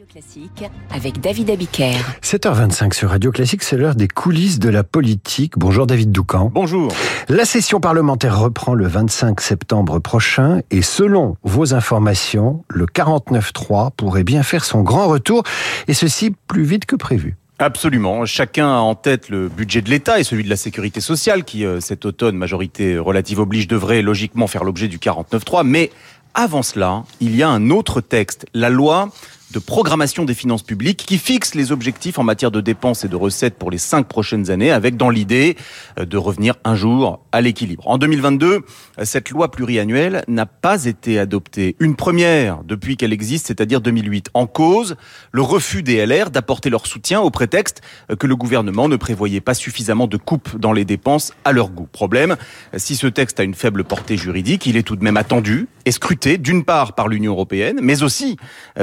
Radio Classique avec David Abiker. 7h25 sur Radio Classique, c'est l'heure des coulisses de la politique. Bonjour David Doucan. Bonjour. La session parlementaire reprend le 25 septembre prochain et selon vos informations, le 49-3 pourrait bien faire son grand retour et ceci plus vite que prévu. Absolument. Chacun a en tête le budget de l'État et celui de la sécurité sociale qui, euh, cet automne, majorité relative oblige, devrait logiquement faire l'objet du 49-3. Mais avant cela, il y a un autre texte, la loi de programmation des finances publiques qui fixe les objectifs en matière de dépenses et de recettes pour les cinq prochaines années avec dans l'idée euh, de revenir un jour à l'équilibre. En 2022, cette loi pluriannuelle n'a pas été adoptée. Une première depuis qu'elle existe, c'est-à-dire 2008. En cause, le refus des LR d'apporter leur soutien au prétexte que le gouvernement ne prévoyait pas suffisamment de coupes dans les dépenses à leur goût. Problème, si ce texte a une faible portée juridique, il est tout de même attendu et scruté d'une part par l'Union européenne, mais aussi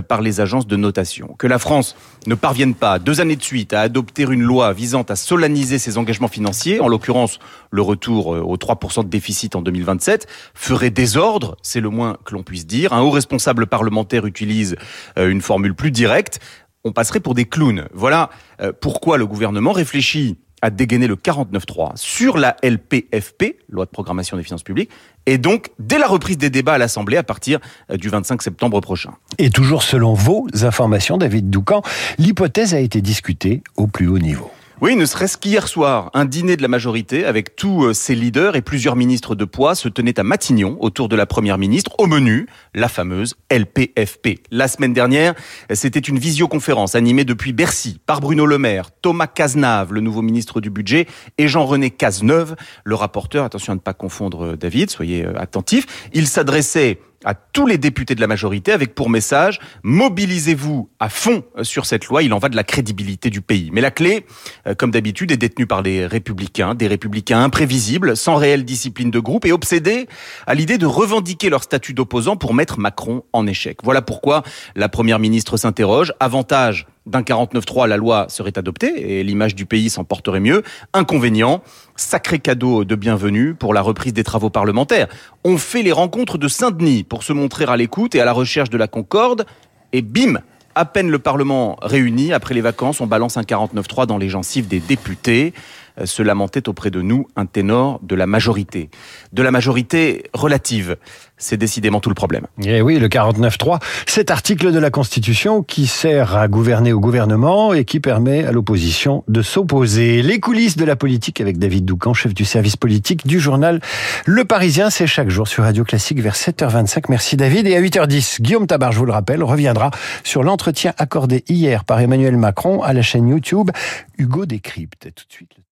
par les agents de notation. Que la France ne parvienne pas, deux années de suite, à adopter une loi visant à solenniser ses engagements financiers, en l'occurrence le retour euh, au 3% de déficit en 2027, ferait désordre, c'est le moins que l'on puisse dire. Un haut responsable parlementaire utilise euh, une formule plus directe, on passerait pour des clowns. Voilà euh, pourquoi le gouvernement réfléchit à dégainer le 49.3 sur la LPFP, loi de programmation des finances publiques, et donc dès la reprise des débats à l'Assemblée à partir euh, du 25 septembre prochain. Et toujours selon vos informations, David Doucan, l'hypothèse a été discutée au plus haut niveau. Oui, ne serait-ce qu'hier soir, un dîner de la majorité avec tous ses euh, leaders et plusieurs ministres de poids se tenait à Matignon autour de la première ministre. Au menu, la fameuse LPFP. La semaine dernière, c'était une visioconférence animée depuis Bercy par Bruno Le Maire, Thomas Cazenave, le nouveau ministre du budget, et Jean-René Cazeneuve, le rapporteur. Attention à ne pas confondre euh, David, soyez euh, attentifs. Il s'adressait à tous les députés de la majorité avec pour message mobilisez-vous à fond sur cette loi, il en va de la crédibilité du pays. Mais la clé, euh, comme d'habitude, est détenue par les républicains, des républicains imprévisibles, sans réelle discipline de groupe et obsédés à l'idée de revendiquer leur statut d'opposant pour mettre Macron en échec. Voilà pourquoi la première ministre s'interroge, avantage d'un 49.3, la loi serait adoptée et l'image du pays s'en porterait mieux. Inconvénient, sacré cadeau de bienvenue pour la reprise des travaux parlementaires. On fait les rencontres de Saint-Denis pour se montrer à l'écoute et à la recherche de la concorde et bim, à peine le Parlement réuni, après les vacances, on balance un 49.3 dans les gencives des députés. Euh, se lamentait auprès de nous un ténor de la majorité. De la majorité relative. C'est décidément tout le problème. Eh oui, le 49.3, cet article de la Constitution qui sert à gouverner au gouvernement et qui permet à l'opposition de s'opposer. Les coulisses de la politique avec David Doucan, chef du service politique du journal Le Parisien. C'est chaque jour sur Radio Classique vers 7h25. Merci David. Et à 8h10, Guillaume Tabar, je vous le rappelle, reviendra sur l'entretien accordé hier par Emmanuel Macron à la chaîne YouTube Hugo Décrypte. Tout de suite.